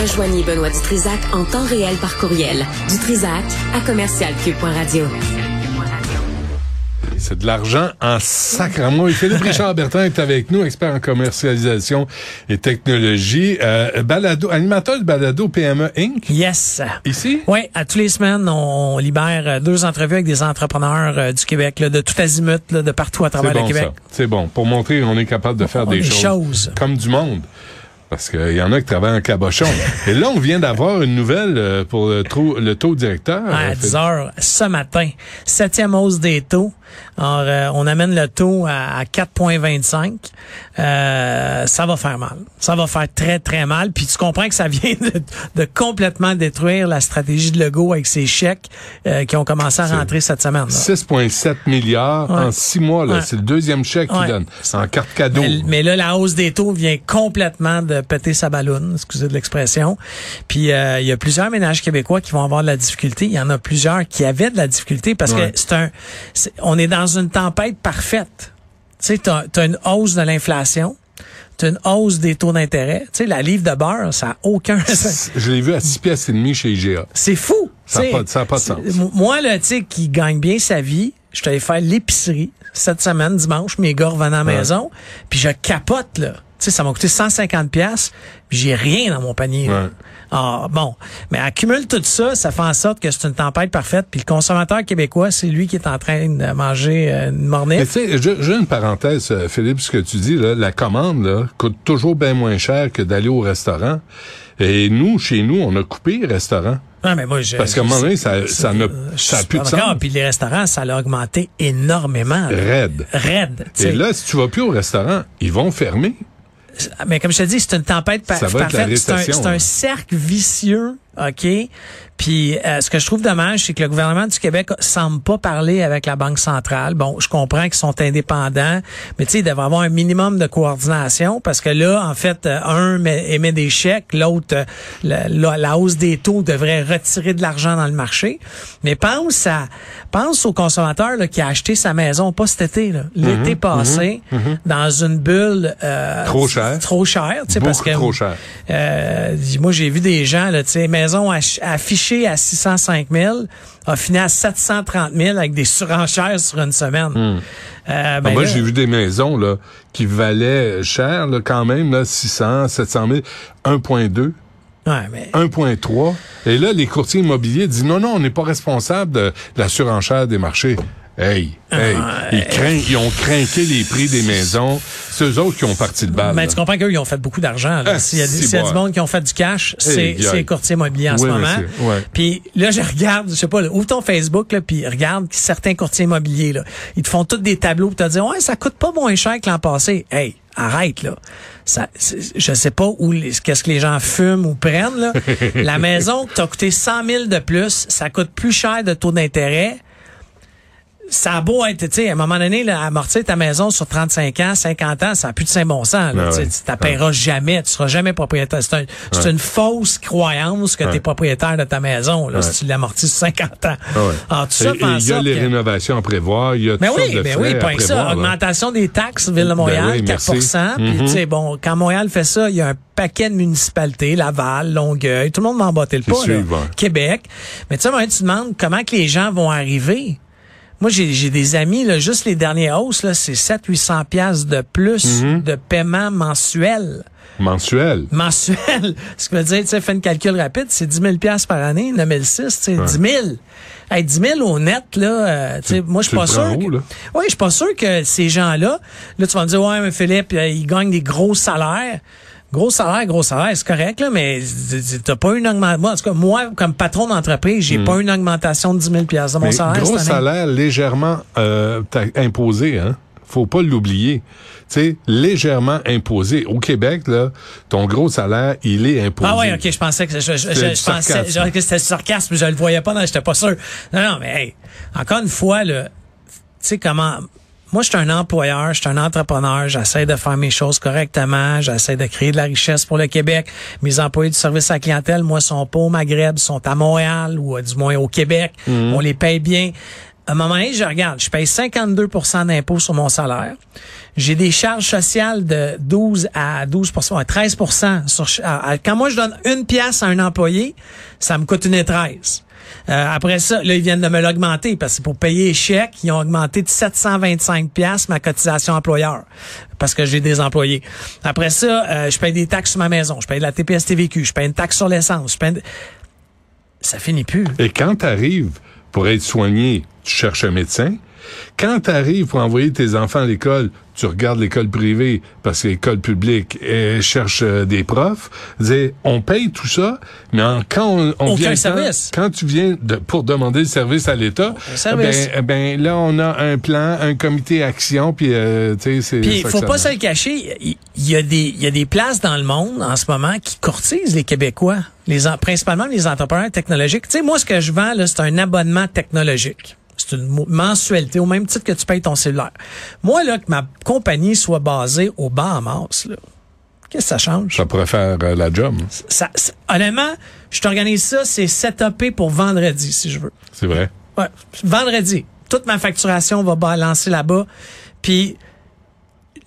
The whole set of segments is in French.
Rejoignez Benoît Dutrisac en temps réel par courriel. Dutrisac à commercialcube.radio. C'est de l'argent en sacrement. Et Philippe Richard Bertrand est avec nous, expert en commercialisation et technologie, euh, balado, animateur de balado PME Inc. Yes. Ici? Oui, à tous les semaines, on libère euh, deux entrevues avec des entrepreneurs euh, du Québec, là, de tout azimut, là, de partout à travers C'est le bon, Québec. C'est bon. Pour montrer qu'on est capable de faire On des choses. comme du monde. Parce qu'il y en a qui travaillent en cabochon. Et là, on vient d'avoir une nouvelle euh, pour le, taux- le taux directeur. Euh, à 10 heures ce matin. Septième hausse des taux. Alors, euh, on amène le taux à, à 4,25. Euh, ça va faire mal. Ça va faire très, très mal. Puis tu comprends que ça vient de, de complètement détruire la stratégie de Legault avec ses chèques euh, qui ont commencé à rentrer cette semaine. là. 6,7 milliards Ouais. en six mois. là. Ouais. C'est le deuxième chèque qu'il Ouais. donne. C'est en carte cadeau. Mais, mais là, la hausse des taux vient complètement de péter sa balloune, excusez de l'expression. Puis euh, il y a plusieurs ménages québécois qui vont avoir de la difficulté. Il y en a plusieurs qui avaient de la difficulté parce que c'est un, c'est- on est dans une tempête parfaite. Tu sais, t'as as une hausse de l'inflation. T'as une hausse des taux d'intérêt. Tu sais, la livre de beurre, ça a aucun... Je l'ai vu à 6 pièces et demi chez IGA. C'est fou. Ça a tu sais. pas de- ça a pas de C'est- sens. Moi, là, tu sais, qui gagne bien sa vie, je suis allé faire l'épicerie cette semaine, dimanche, mes gars revenaient à la Ouais. maison, puis je capote, là. Sais, ça m'a coûté 150 pièces, j'ai rien dans mon panier. Ouais. Ah, bon. Mais accumule tout ça, ça fait en sorte que c'est une tempête parfaite, puis le consommateur québécois, c'est lui qui est en train de manger euh, une Mais mornif. tu sais, j'ai une parenthèse, euh, Philippe, ce que tu dis, là, la commande là, coûte toujours bien moins cher que d'aller au restaurant. Et nous, chez nous, on a coupé le restaurant. Non, mais moi, je, Parce qu'à un moment donné, ça, ça n'a ça plus de sens. Puis les restaurants, ça a augmenté énormément. là. Raide. Raide. Et là, si tu vas plus au restaurant, ils vont fermer. Mais comme je te dis, c'est une tempête. C'est un, un cercle vicieux, OK? Puis euh, ce que je trouve dommage, c'est que le gouvernement du Québec semble pas parler avec la Banque centrale. Bon, je comprends qu'ils sont indépendants, mais tu sais, il devrait avoir un minimum de coordination parce que là, en fait, euh, un met- émet des chèques, l'autre, euh, la, la- la hausse des taux devrait retirer de l'argent dans le marché. Mais pense à, pense au consommateur là, qui a acheté sa maison, pas cet été, là, l'été passé, dans une bulle euh, Trop cher. trop cher, tu sais, parce que trop cher. euh, moi, j'ai vu des gens, là, tu sais, maison affichée à 605 000, a fini à 730 000 avec des surenchères sur une semaine. Euh, Ah, ben moi, j'ai vu des maisons là, qui valaient cher là, quand même, là, 600, 700 000, 1,2. ouais, mais 1,3. Et là, les courtiers immobiliers disent non, non, on n'est pas responsable de la surenchère des marchés. Hey, hey, Ah, ils, ils ont craqué les prix des maisons. C'est eux autres qui ont parti le bal. mais là. tu comprends qu'eux, ils ont fait beaucoup d'argent. Ah, S'il y a, si, y du monde qui ont fait du cash, c'est Hey, c'est aïe. les courtiers immobiliers en Oui, ce moment. ouais. Puis là, je regarde, je sais pas, là, ouvre ton Facebook, là, puis regarde certains courtiers immobiliers. Là, ils te font tous des tableaux pour te dire, ouais, ça coûte pas moins cher que l'an passé. Hey, arrête là. Ça, je sais pas où, les- qu'est-ce que les gens fument ou prennent là. La maison qui t'a coûté 100 000 de plus, ça coûte plus cher de taux d'intérêt ça a beau être, tu sais, à un moment donné, là, amortir ta maison sur 35 ans, 50 ans, ça n'a plus de saint bon sens. Là, Ah tu t'appelleras jamais, tu seras jamais propriétaire. C'est un- une fausse croyance que tu es propriétaire de ta maison là, si tu l'amortis sur 50 ans. Ah ouais. Alors, tout ça Et- il y a les que- rénovations à prévoir, il y a mais toutes oui, sortes de mais frais oui, pas que ça. là. Augmentation des taxes, Ville de Montréal, oui, 4 merci. Puis, Mhm. tu sais, bon, quand Montréal fait ça, il y a un paquet de municipalités, Laval, Longueuil, tout le monde va en botter le pas, là. Québec. Mais tu sais, tu te demandes comment que les gens vont arriver. Moi, j'ai j'ai des amis, là, juste les dernières hausses, là, c'est 700-800 piastres de plus Mhm. de paiement mensuel. Mensuel. Mensuel. Ce qui veut dire, tu sais, fais une calcul rapide, c'est 10 000 piastres par année, 9006, tu sais, 10 000. Hey, 10 000 au net, là, euh, tu sais, moi, je suis pas sûr. où, que-? Oui, je suis pas sûr que ces gens-là, là, tu vas me dire, ouais, mais Philippe, euh, ils gagnent des gros salaires. Gros salaire, gros salaire, c'est correct, là, mais t'as pas une augmentation. Moi, en tout cas, moi, comme patron d'entreprise, j'ai pas une augmentation de 10 000 piastres de mon. Mais salaire. gros salaire légèrement euh, imposé, hein? Faut pas l'oublier. Tu sais, légèrement imposé. Au Québec, là, ton gros salaire, il est imposé. Ah ouais, ok, je pensais que je, je, je, je pensais genre que c'était sarcasme, je le voyais pas, non, j'étais pas sûr. Non, non, mais hey, encore une fois, là, tu sais comment. Moi, je suis un employeur, je suis un entrepreneur, j'essaie de faire mes choses correctement, j'essaie de créer de la richesse pour le Québec. Mes employés du service à la clientèle, moi, sont pas au Maghreb, sont à Montréal ou euh, du moins au Québec. On les paye bien. à un moment donné, je regarde, je paye 52% d'impôts sur mon salaire. J'ai des charges sociales de 12 à 12% 13 sur, Quand moi, je donne une pièce à un employé, ça me coûte une 13. Euh, après ça, là, ils viennent de me l'augmenter parce que pour payer les chèques, ils ont augmenté de 725 pièces ma cotisation employeur parce que j'ai des employés. Après ça, euh, je paye des taxes sur ma maison, je paye de la TPS TVQ, je paye une taxe sur l'essence, je paye... Ça finit plus. Et quand tu pour être soigné, tu cherches un médecin? Quand tu arrives pour envoyer tes enfants à l'école, tu regardes l'école privée parce que l'école publique elle cherche euh, des profs. on paye tout ça, mais quand on, vient Quand, tu viens de, pour demander le service à l'État, ben, ben là on a un plan, un comité action, puis euh, tu sais c'est. Puis faut pas se le cacher, il y, a des il y a des places dans le monde en ce moment qui courtisent les Québécois, les principalement les entrepreneurs technologiques. Tu sais moi ce que je vends là c'est un abonnement technologique. C'est une mensualité au même titre que tu payes ton cellulaire. Moi, là, que ma compagnie soit basée au Bahamas, là, qu'est-ce que ça change? Ça pourrait faire euh, la job. Ça, honnêtement, je t'organise ça, c'est setupé pour vendredi, si je veux. C'est vrai? Ouais, vendredi. Toute ma facturation va balancer là-bas. Puis,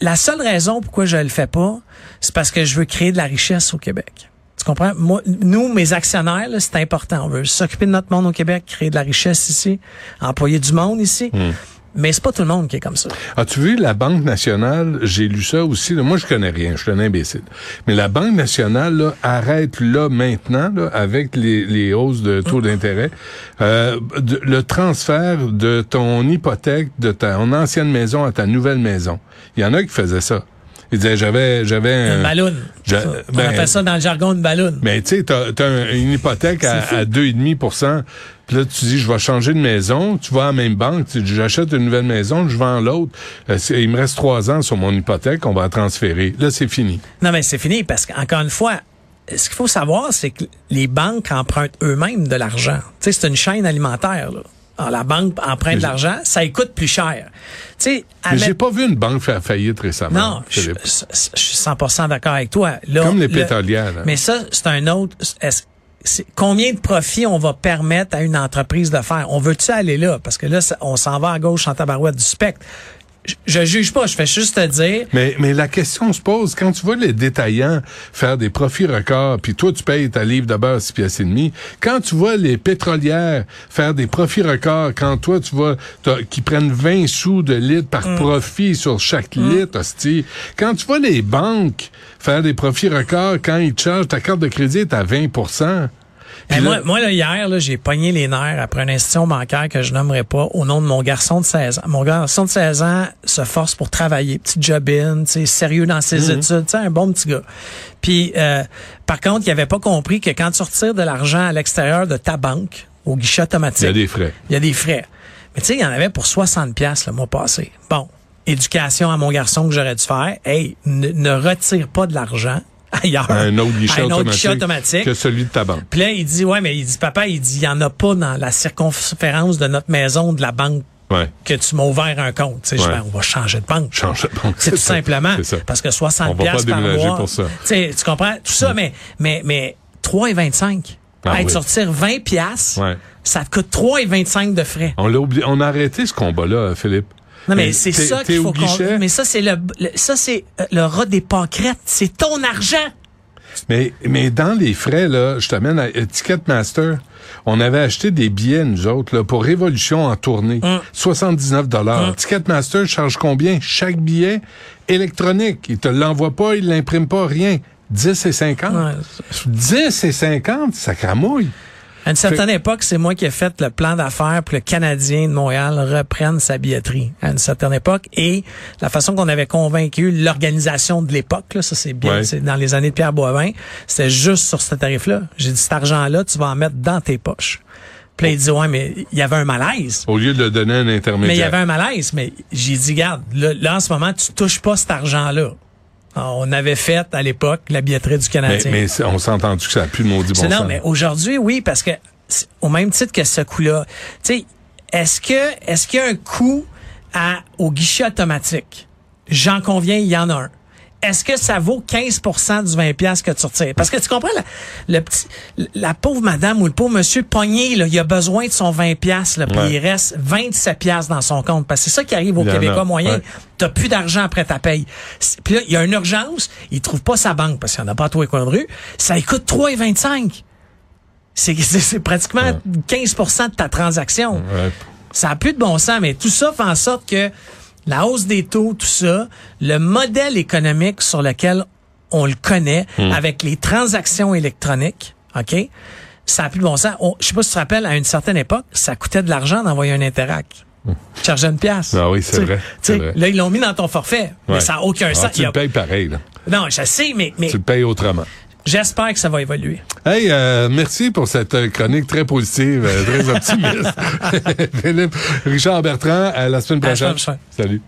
la seule raison pourquoi je le fais pas, c'est parce que je veux créer de la richesse au Québec. Tu comprends? Moi, nous, mes actionnaires, c'est important. On veut s'occuper de notre monde au Québec, créer de la richesse ici, employer du monde ici. Hmm. Mais c'est pas tout le monde qui est comme ça. As-tu vu la Banque nationale, j'ai lu ça aussi, moi je connais rien, je suis un imbécile. Mais la Banque nationale arrête là maintenant, avec les, hausses de taux d'intérêt, euh, le transfert de ton hypothèque de ton ancienne maison à ta nouvelle maison. Il y en a qui faisaient ça. Il disait, j'avais, j'avais un... ballon. On ben, appelle ça dans le jargon de ballon. Mais tu sais, t'as, as une hypothèque à, à 2,5 puis là, tu dis, je vais changer de maison. Tu vas à la même banque, tu dis, j'achète une nouvelle maison, je vends l'autre. Euh, il me reste trois ans sur mon hypothèque, on va transférer. Là, c'est fini. Non, mais c'est fini parce qu'encore une fois, ce qu'il faut savoir, c'est que les banques empruntent eux-mêmes de l'argent. Tu sais, c'est une chaîne alimentaire, là. Alors, la banque emprunte de l'argent, ça coûte plus cher. Tu sais, mais j'ai pas vu une banque faire faillite récemment. Non, je, suis 100% d'accord avec toi. Comme les pétrolières. Mais ça, c'est un autre. combien de profits on va permettre à une entreprise de faire? On veut-tu aller là? Parce que là, on s'en va à gauche en tabarouette du spectre je juge pas, je fais juste te dire. Mais, mais la question se pose, quand tu vois les détaillants faire des profits records, puis toi, tu payes ta livre de beurre 6 pièces et demi, quand tu vois les pétrolières faire des profits records, quand toi, tu vois, qui prennent 20 sous de litre par mm. profit sur chaque mm. litre, hostie, quand tu vois les banques faire des profits records, quand ils te chargent ta carte de crédit est à 20 moi, moi là, hier, là, j'ai pogné les nerfs après une institution bancaire que je nommerai pas au nom de mon garçon de 16 ans. Mon garçon de 16 ans se force pour travailler, petit job-in, sérieux dans ses mhm. études, un bon petit gars. Puis, euh, par contre, il avait pas compris que quand tu retires de l'argent à l'extérieur de ta banque, au guichet automatique... Il y a des frais. Il y a des frais. Mais tu sais, il y en avait pour 60 pièces le mois passé. Bon, éducation à mon garçon que j'aurais dû faire. Hey, ne retire pas de l'argent ailleurs. Un autre guichet, automatique, que celui de ta banque. Puis là, il dit, ouais, mais il dit, papa, il dit, il y en a pas dans la circonférence de notre maison de la banque que tu m'as ouvert un compte. Tu sais, on va changer de banque. Changer de banque. C'est tout simplement. Parce que 60 pièces par mois. Pour ça. Tu comprends? Tout ça, mais, mais, mais 3,25. Ah, être sortir 20 pièces, ça te coûte 3,25 de frais. On l'a oublié. On a arrêté ce combat-là, Philippe. Non, mais c'est ça qu'il faut qu'on... Mais ça, c'est le, ça, c'est euh, le rat des pâquerettes. C'est ton argent. Mais, mais dans les frais, là, je t'amène à Ticketmaster. On avait acheté des billets, nous autres, là, pour Révolution en tournée. 79 hum. dollars. Hum. Ticketmaster charge combien? Chaque billet électronique. Il te l'envoie pas, il l'imprime pas, rien. 10 et 50. 10 et 50, ça cramouille. À une certaine époque, c'est moi qui ai fait le plan d'affaires pour le Canadien de Montréal reprenne sa billetterie. À une certaine époque. Et la façon qu'on avait convaincu l'organisation de l'époque, ça c'est bien, c'est dans les années de Pierre Boivin, c'était juste sur ce tarif-là. J'ai dit, cet argent-là, tu vas en mettre dans tes poches. Puis là, il dit, ouais, mais il y avait un malaise. Au lieu de le donner à un intermédiaire. Mais il y avait un malaise. Mais j'ai dit, garde, là, en ce moment, tu touches pas cet argent-là. On avait fait à l'époque la billetterie du Canadien. Mais, on s'est entendu que ça a plus de maudit bon Non, mais aujourd'hui, oui, parce que au même titre que ce coup-là, tu sais, est-ce que est-ce qu'il y a un coût à, au guichet automatique? J'en conviens, il y en a un. Est-ce que ça vaut 15% du 20 pièces que tu retires? Parce que tu comprends, la, le petit, la pauvre madame ou le pauvre monsieur pogné, là, il a besoin de son 20 pièces, puis Ouais. il reste 27 pièces dans son compte. Parce que c'est ça qui arrive au Québécois moyen. ouais. T'as plus d'argent après ta paye. Puis là, il y a une urgence, il trouve pas sa banque parce qu'il n'y en a pas à tous les coins de rue. Ça coûte 3,25. C'est c'est- c'est pratiquement 15% de ta transaction. Ouais. Ça a plus de bon sens, mais tout ça fait en sorte que la hausse des taux, tout ça, le modèle économique sur lequel on le connaît, avec les transactions électroniques, OK? Ça a plus de bon sens. On- je sais pas si tu te rappelles, à une certaine époque, ça coûtait de l'argent d'envoyer un Interact. Tu chargeais une pièce. Ah oui, c'est vrai, vrai. Là, ils l'ont mis dans ton forfait. Mais ça n'a aucun Ah, sens. tu le payes pareil, là. Non, je sais, mais, mais Tu le payes autrement. J'espère que ça va évoluer. Hey, euh, merci pour cette euh, chronique très positive, euh, très optimiste. Philippe, Richard Bertrand, à la semaine À la prochaine. semaine prochaine. Salut.